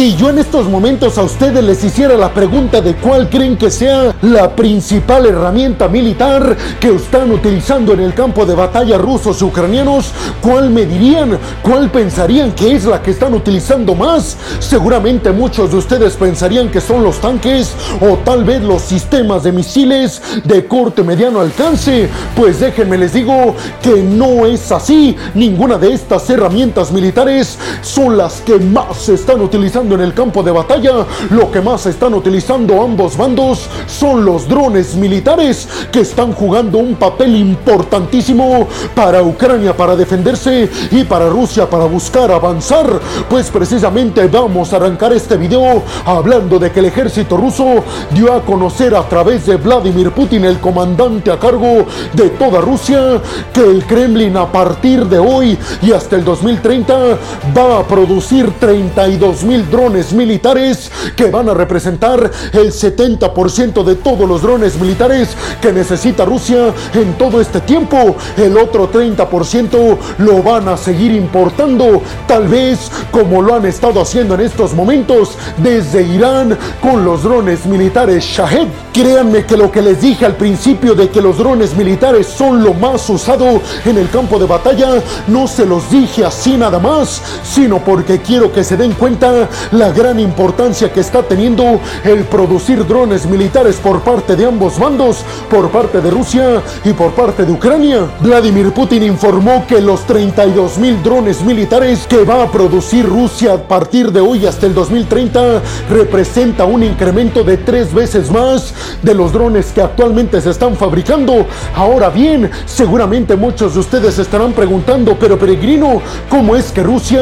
Si yo en estos momentos a ustedes les hiciera la pregunta de cuál creen que sea la principal herramienta militar que están utilizando en el campo de batalla rusos y ucranianos, ¿cuál me dirían? ¿Cuál pensarían que es la que están utilizando más? Seguramente muchos de ustedes pensarían que son los tanques o tal vez los sistemas de misiles de corte mediano alcance. Pues déjenme les digo que no es así. Ninguna de estas herramientas militares son las que más se están utilizando en el campo de batalla. Lo que más están utilizando ambos bandos son los drones militares que están jugando un papel importantísimo para Ucrania para defenderse y para Rusia para buscar avanzar. Pues precisamente vamos a arrancar este video hablando de que el ejército ruso dio a conocer a través de Vladimir Putin, el comandante a cargo de toda Rusia, que el Kremlin a partir de hoy y hasta el 2030 va a producir 32 mil drones militares que van a representar el 70% de todos los drones militares que necesita Rusia en todo este tiempo. El otro 30% lo van a seguir importando, tal vez como lo han estado haciendo en estos momentos desde Irán con los drones militares Shahed. Créanme que lo que les dije al principio de que los drones militares son lo más usado en el campo de batalla, no se los dije así nada más, sino porque quiero que se den cuenta la gran importancia que está teniendo el producir drones militares por parte de ambos bandos, por parte de Rusia y por parte de Ucrania. Vladimir Putin informó que los 32 mil drones militares que va a producir Rusia a partir de hoy hasta el 2030 representa un incremento de tres veces más de los drones que actualmente se están fabricando. Ahora bien, seguramente muchos de ustedes estarán preguntando, pero peregrino, ¿cómo es que Rusia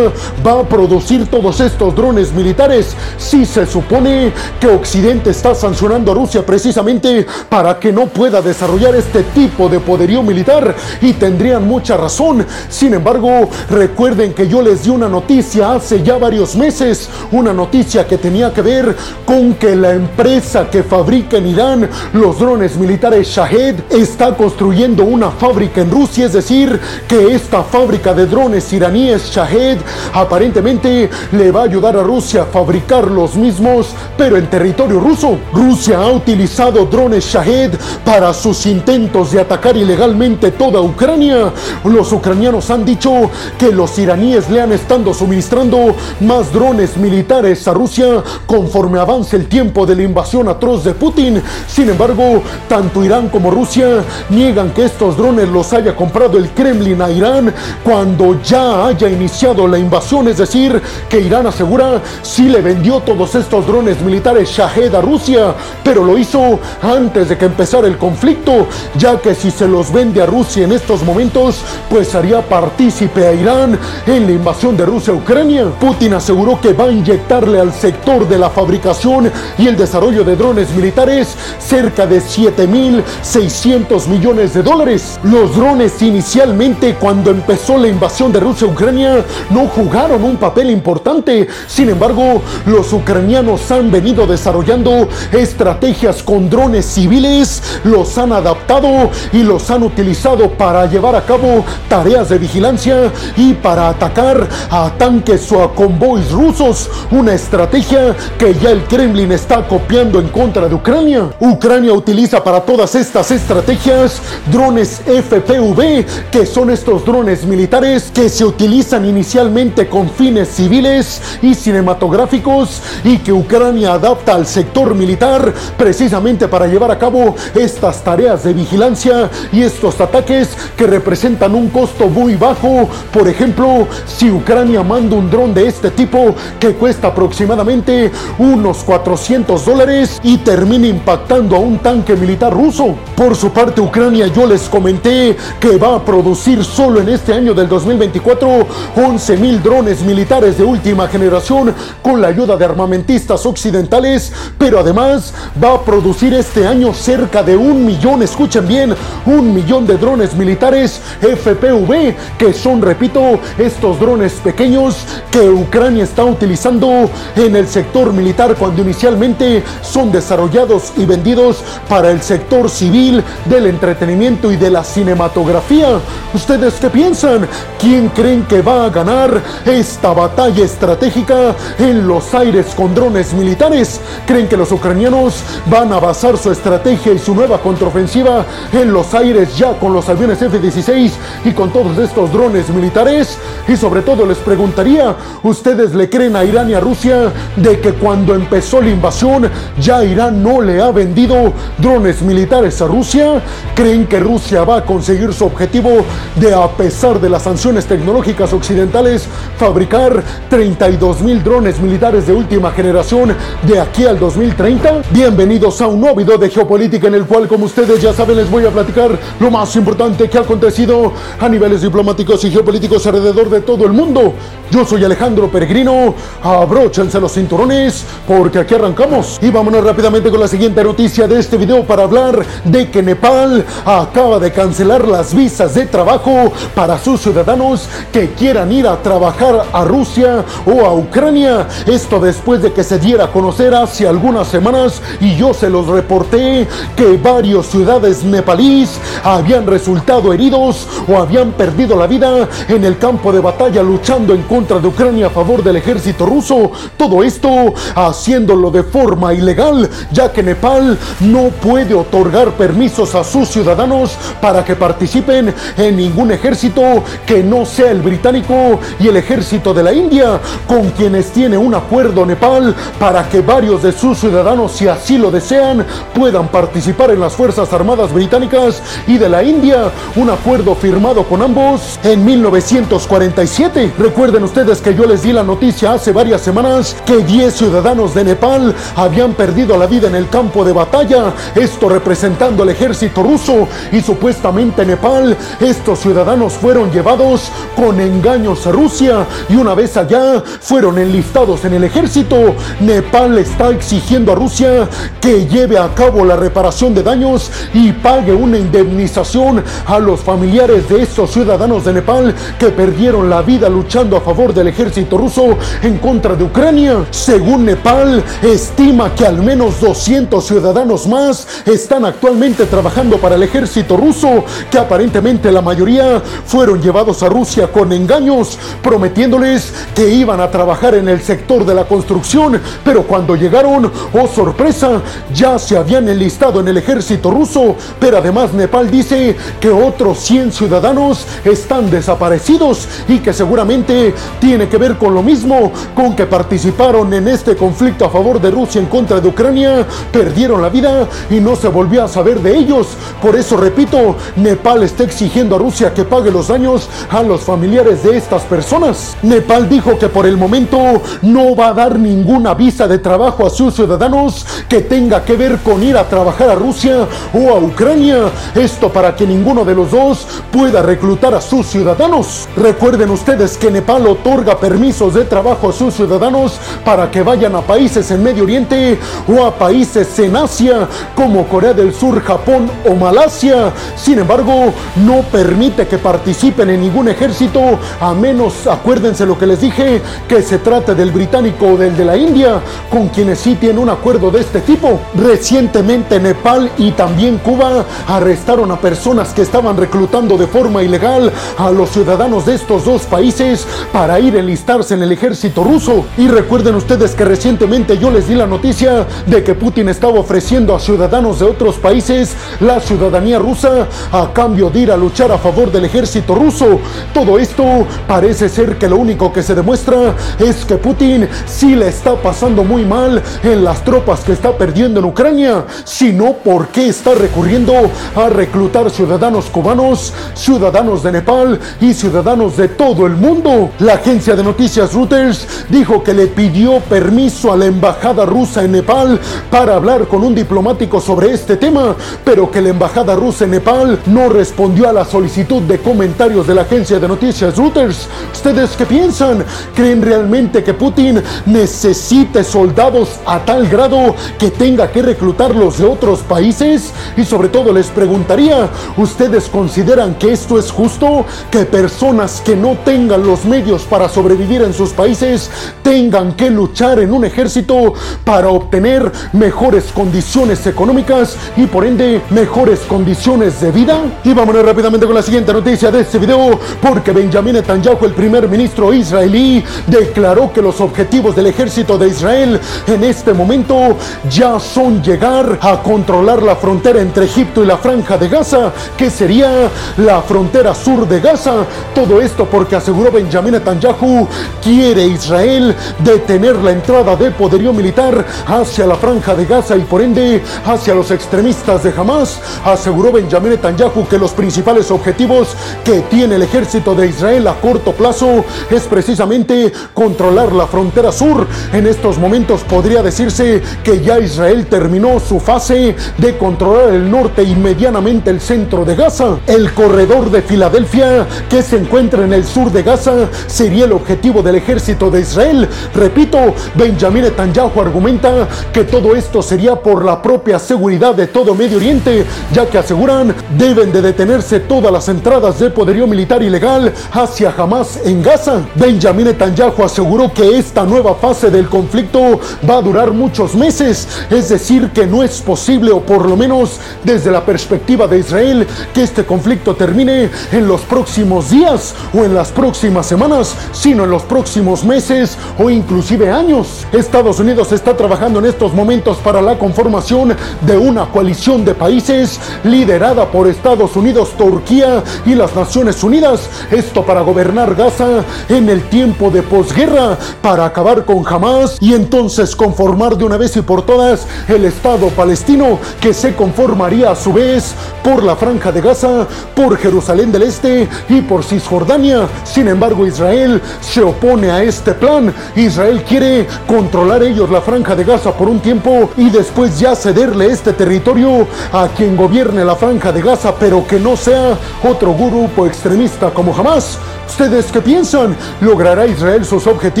va a producir todos estos drones militares si se supone que Occidente está sancionando a Rusia precisamente para que no pueda desarrollar este tipo de poderío militar? Y tendrían mucha razón. Sin embargo, recuerden que yo les di una noticia hace ya varios meses, una noticia que tenía que ver con que la empresa que fabrica en Irán los drones militares Shahed está construyendo una fábrica en Rusia, es decir, que esta fábrica de drones iraníes Shahed aparentemente le va a ayudar a a fabricar los mismos, pero en territorio ruso. Rusia ha utilizado drones Shahed para sus intentos de atacar ilegalmente toda Ucrania. Los ucranianos han dicho que los iraníes le han estado suministrando más drones militares a Rusia conforme avance el tiempo de la invasión atroz de Putin. Sin embargo, tanto Irán como Rusia niegan que estos drones los haya comprado el Kremlin a Irán cuando ya haya iniciado la invasión, es decir, que Irán asegura sí le vendió todos estos drones militares Shahed a Rusia, pero lo hizo antes de que empezara el conflicto, ya que si se los vende a Rusia en estos momentos, pues haría partícipe a Irán en la invasión de Rusia a Ucrania. Putin aseguró que va a inyectarle al sector de la fabricación y el desarrollo de drones militares cerca de 7.600 millones de dólares. Los drones inicialmente cuando empezó la invasión de Rusia a Ucrania no jugaron un papel importante. Sin embargo, los ucranianos han venido desarrollando estrategias con drones civiles, los han adaptado y los han utilizado para llevar a cabo tareas de vigilancia y para atacar a tanques o a convoys rusos. Una estrategia que ya el Kremlin está copiando en contra de Ucrania. Ucrania utiliza para todas estas estrategias drones FPV, que son estos drones militares que se utilizan inicialmente con fines civiles y cinematográficos y que Ucrania adapta al sector militar precisamente para llevar a cabo estas tareas de vigilancia y estos ataques que representan un costo muy bajo. Por ejemplo, si Ucrania manda un dron de este tipo que cuesta aproximadamente unos 400 dólares y termina impactando a un tanque militar ruso. Por su parte, Ucrania yo les comenté que va a producir solo en este año del 2024 11 mil drones militares de última generación con la ayuda de armamentistas occidentales, pero además va a producir este año cerca de un millón, escuchen bien, un millón de drones militares FPV, que son, repito, estos drones pequeños que Ucrania está utilizando en el sector militar cuando inicialmente son desarrollados y vendidos para el sector civil del entretenimiento y de la cinematografía. ¿Ustedes qué piensan? ¿Quién creen que va a ganar esta batalla estratégica en los aires con drones militares. Creen que los ucranianos van a basar su estrategia y su nueva contraofensiva en los aires ya con los aviones F-16 y con todos estos drones militares. Y sobre todo les preguntaría, ¿ustedes le creen a Irán y a Rusia de que cuando empezó la invasión ya Irán no le ha vendido drones militares a Rusia? ¿Creen que Rusia va a conseguir su objetivo de, a pesar de las sanciones tecnológicas occidentales, fabricar 32 mil drones militares de última generación de aquí al 2030? Bienvenidos a un nuevo video de geopolítica en el cual, como ustedes ya saben, les voy a platicar lo más importante que ha acontecido a niveles diplomáticos y geopolíticos alrededor de todo el mundo. Yo soy Alejandro Peregrino, abróchense los cinturones porque aquí arrancamos. Y vámonos rápidamente con la siguiente noticia de este video para hablar de que Nepal acaba de cancelar las visas de trabajo para sus ciudadanos que quieran ir a trabajar a Rusia o a Ucrania. Esto después de que se diera a conocer hace algunas semanas y yo se los reporté que varios ciudades nepalíes habían resultado heridos o habían perdido la vida en el campo de batalla luchando en contra de Ucrania a favor del ejército ruso. Todo esto haciéndolo de forma ilegal, ya que Nepal no puede otorgar permisos a sus ciudadanos para que participen en ningún ejército que no sea el británico y el ejército de la India, con quienes tiene un acuerdo Nepal para que varios de sus ciudadanos, si así lo desean, puedan participar en las Fuerzas Armadas Británicas y de la India. Un acuerdo firmado con ambos en 1947. Recuerden ustedes que yo les di la noticia hace varias semanas que 10 ciudadanos de Nepal habían perdido la vida en el campo de batalla, esto representando al ejército ruso y supuestamente Nepal, estos ciudadanos fueron llevados con engaños a Rusia y una vez allá fueron enlistados en el ejército. Nepal está exigiendo a Rusia que lleve a cabo la reparación de daños y pague una indemnización a los familiares de estos ciudadanos de Nepal que perdieron la vida luchando a favor del ejército ruso en contra de Ucrania. Según Nepal, estima que al menos 200 ciudadanos más están actualmente trabajando para el ejército ruso, que aparentemente la mayoría fueron llevados a Rusia con engaños, prometiéndoles que iban a trabajar en el sector de la construcción, pero cuando llegaron, oh sorpresa, ya se habían enlistado en el ejército ruso, pero además Nepal dice que otros 100 ciudadanos están desaparecidos y que seguramente tiene que ver con lo mismo, con que participaron en este conflicto a favor de Rusia en contra de Ucrania, perdieron la vida y no se volvió a saber de ellos. Por eso, repito, Nepal está exigiendo a Rusia que pague los daños a los familiares de estas personas. Nepal dijo que por el momento no va a dar ninguna visa de trabajo a sus ciudadanos que tenga que ver con ir a trabajar a Rusia o a Ucrania. Esto para que ninguno de los dos pueda reclutar a sus ciudadanos. Recuerden ustedes que Nepal otorga permisos de trabajo a sus ciudadanos para que vayan a países en Medio Oriente o a países en Asia como Corea del Sur, Japón o Malasia. Sin embargo, no permite que participen en ningún ejército a menos, acuérdense lo que les dije, que se del británico o del de la India, con quienes sí tienen un acuerdo de este tipo. Recientemente Nepal y también Cuba arrestaron a personas que estaban reclutando de forma ilegal a los ciudadanos de estos dos países para ir a enlistarse en el ejército ruso. Y recuerden ustedes que recientemente yo les di la noticia de que Putin estaba ofreciendo a ciudadanos de otros países la ciudadanía rusa a cambio de ir a luchar a favor del ejército ruso. Todo esto parece ser que lo único que se demuestra es que Putin sí le está pasando muy mal en las tropas que está perdiendo en Ucrania, sino por qué está recurriendo a reclutar ciudadanos cubanos, ciudadanos de Nepal y ciudadanos de todo el mundo. La agencia de noticias Reuters dijo que le pidió permiso a la embajada rusa en Nepal para hablar con un diplomático sobre este tema, pero que la embajada rusa en Nepal no respondió a la solicitud de comentarios de la agencia de noticias Reuters. ¿Ustedes qué piensan? ¿Creen realmente que Putin necesite soldados a tal grado que tenga que reclutarlos de otros países? Y sobre todo les preguntaría, ¿ustedes consideran que esto es justo? Que personas que no tengan los medios para sobrevivir en sus países tengan que luchar en un ejército para obtener mejores condiciones económicas y por ende mejores condiciones de vida? Y vámonos rápidamente con la siguiente noticia de este video porque Benjamin Netanyahu, el primer ministro israelí, declaró que los objetivos del ejército de Israel en este momento ya son llegar a controlar la frontera entre Egipto y la franja de Gaza, que sería la frontera sur de Gaza. Todo esto porque aseguró Benjamin Netanyahu quiere Israel detener la entrada de poderío militar hacia la franja de Gaza y por ende hacia los extremistas de Hamas. Aseguró Benjamin Netanyahu que los principales objetivos que tiene el ejército de Israel a corto plazo es precisamente controlar la frontera sur. En estos momentos podría decirse que ya Israel terminó su fase de controlar el norte y medianamente el centro de Gaza. El corredor de Filadelfia que se encuentra en el sur de Gaza sería el objetivo del ejército de Israel. Repito, Benjamin Netanyahu argumenta que todo esto sería por la propia seguridad de todo Medio Oriente, ya que aseguran deben de detenerse todas las entradas de poderío militar ilegal hacia Hamas en Gaza. Benjamin Netanyahu aseguró que esta nueva fase del conflicto va a durar muchos meses, es decir, que no es posible, o por lo menos desde la perspectiva de Israel, que este conflicto termine en los próximos días o en las próximas semanas, sino en los próximos meses o inclusive años. Estados Unidos está trabajando en estos momentos para la conformación de una coalición de países liderada por Estados Unidos, Turquía y las Naciones Unidas. Esto para gobernar Gaza en el tiempo de posguerra, para acabar con Hamas y entonces conformar de una vez y por todas el Estado palestino que se conformaría a su vez por la franja de Gaza, por Jerusalén del Este y por Cisjordania. Sin embargo, Israel se opone a este plan. Israel quiere controlar ellos la franja de Gaza por un tiempo y después ya cederle este territorio a quien gobierne la franja de Gaza, pero que no sea otro grupo extremista como jamás. ¿Ustedes qué piensan? ¿Logrará Israel sus objetivos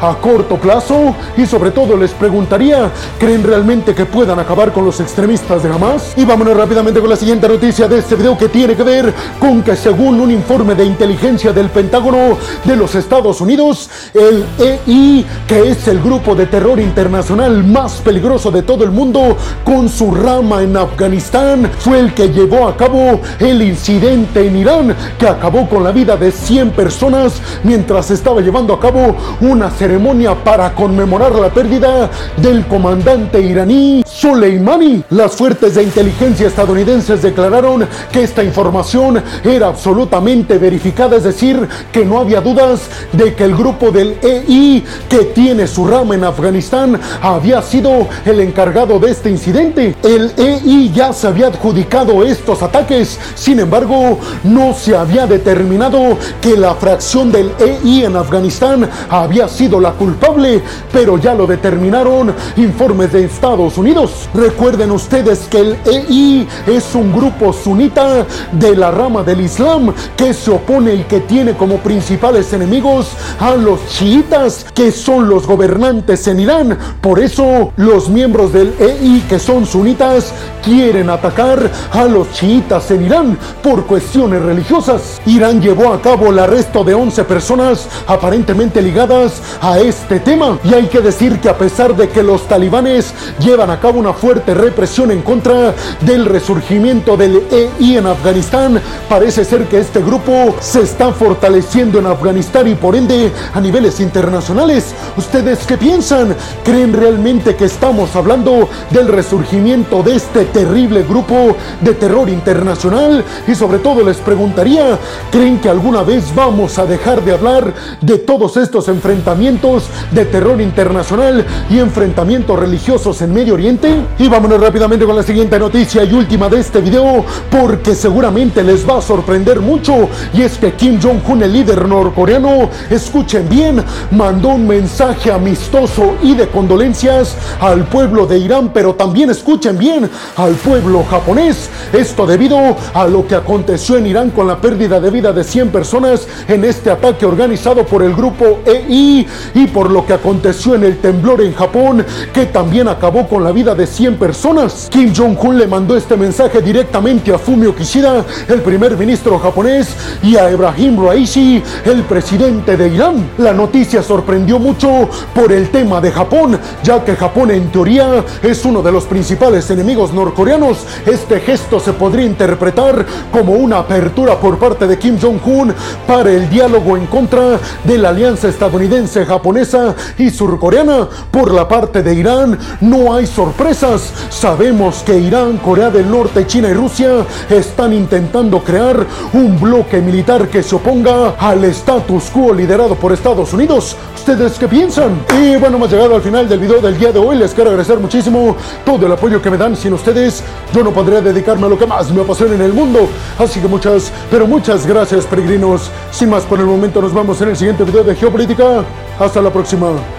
a corto plazo? Y sobre todo les preguntaría, ¿creen realmente que puedan acabar con los extremistas de Hamas? Y vámonos rápidamente con la siguiente noticia de este video que tiene que ver con que según un informe de inteligencia del Pentágono de los Estados Unidos, el EI, que es el grupo de terror internacional más peligroso de todo el mundo, con su rama en Afganistán, fue el que llevó a cabo el incidente en Irán que acabó con la vida de 100 personas mientras estaba llevando a cabo una ceremonia para conmemorar la pérdida del comandante iraní Soleimani. Las fuertes de inteligencia estadounidenses declararon que esta información era absolutamente verificada, es decir, que no había dudas de que el grupo del EI que tiene su rama en Afganistán había sido el encargado de este incidente. El EI ya se había adjudicado estos ataques, sin embargo, no se había determinado que la fracción del EI en Afganistán había sido la culpable, pero ya lo determinaron informes de Estados Unidos. Recuerden ustedes que el EI es un grupo sunita de la rama del Islam que se opone y que tiene como principales enemigos a los chiitas, que son los gobernantes en Irán. Por eso los miembros del EI que son sunitas quieren atacar a los chiitas en Irán por cuestiones religiosas. Irán llevó a cabo la arresto de 11 personas aparentemente ligadas a este tema. Y hay que decir que a pesar de que los talibanes llevan a cabo una fuerte represión en contra del resurgimiento del EI en Afganistán, parece ser que este grupo se está fortaleciendo en Afganistán y por ende a niveles internacionales. ¿Ustedes qué piensan? ¿Creen realmente que estamos hablando del resurgimiento de este terrible grupo de terror internacional? Y sobre todo les preguntaría, ¿creen que alguna vez vamos a dejar de hablar de todos estos enfrentamientos de terror internacional y enfrentamientos religiosos en Medio Oriente? Y vámonos rápidamente con la siguiente noticia y última de este video, porque seguramente les va a sorprender mucho. Y es que Kim Jong-un, el líder norcoreano, escuchen bien, mandó un mensaje amistoso y de condolencias al pueblo de Irán, pero también escuchen bien, al pueblo japonés. Esto debido a lo que aconteció en Irán con la pérdida de vida de 100 personas en este ataque organizado por el grupo EI y por lo que aconteció en el temblor en Japón, que también acabó con la vida de 100 personas. Kim Jong-un le mandó este mensaje directamente a Fumio Kishida, el primer ministro japonés, y a Ebrahim Raisi, el presidente de Irán. La noticia sorprendió mucho por el tema de Japón, ya que Japón en teoría es uno de los principales enemigos norcoreanos. Este gesto se podría interpretar como una apertura por parte de Kim Jong-un para el diálogo en contra de la alianza estadounidense estadounidense, japonesa y surcoreana. Por la parte de Irán no hay sorpresas. Sabemos que Irán, Corea del Norte, China y Rusia están intentando crear un bloque militar que se oponga al status quo liderado por Estados Unidos. ¿Ustedes qué piensan? Y bueno, hemos llegado al final del video del día de hoy. Les quiero agradecer muchísimo todo el apoyo que me dan. Sin ustedes, yo no podría dedicarme a lo que más me apasiona en el mundo. Así que muchas, pero muchas gracias, peregrinos. Sin más por el momento, nos vemos en el siguiente video de Geopolítica. Hasta la próxima.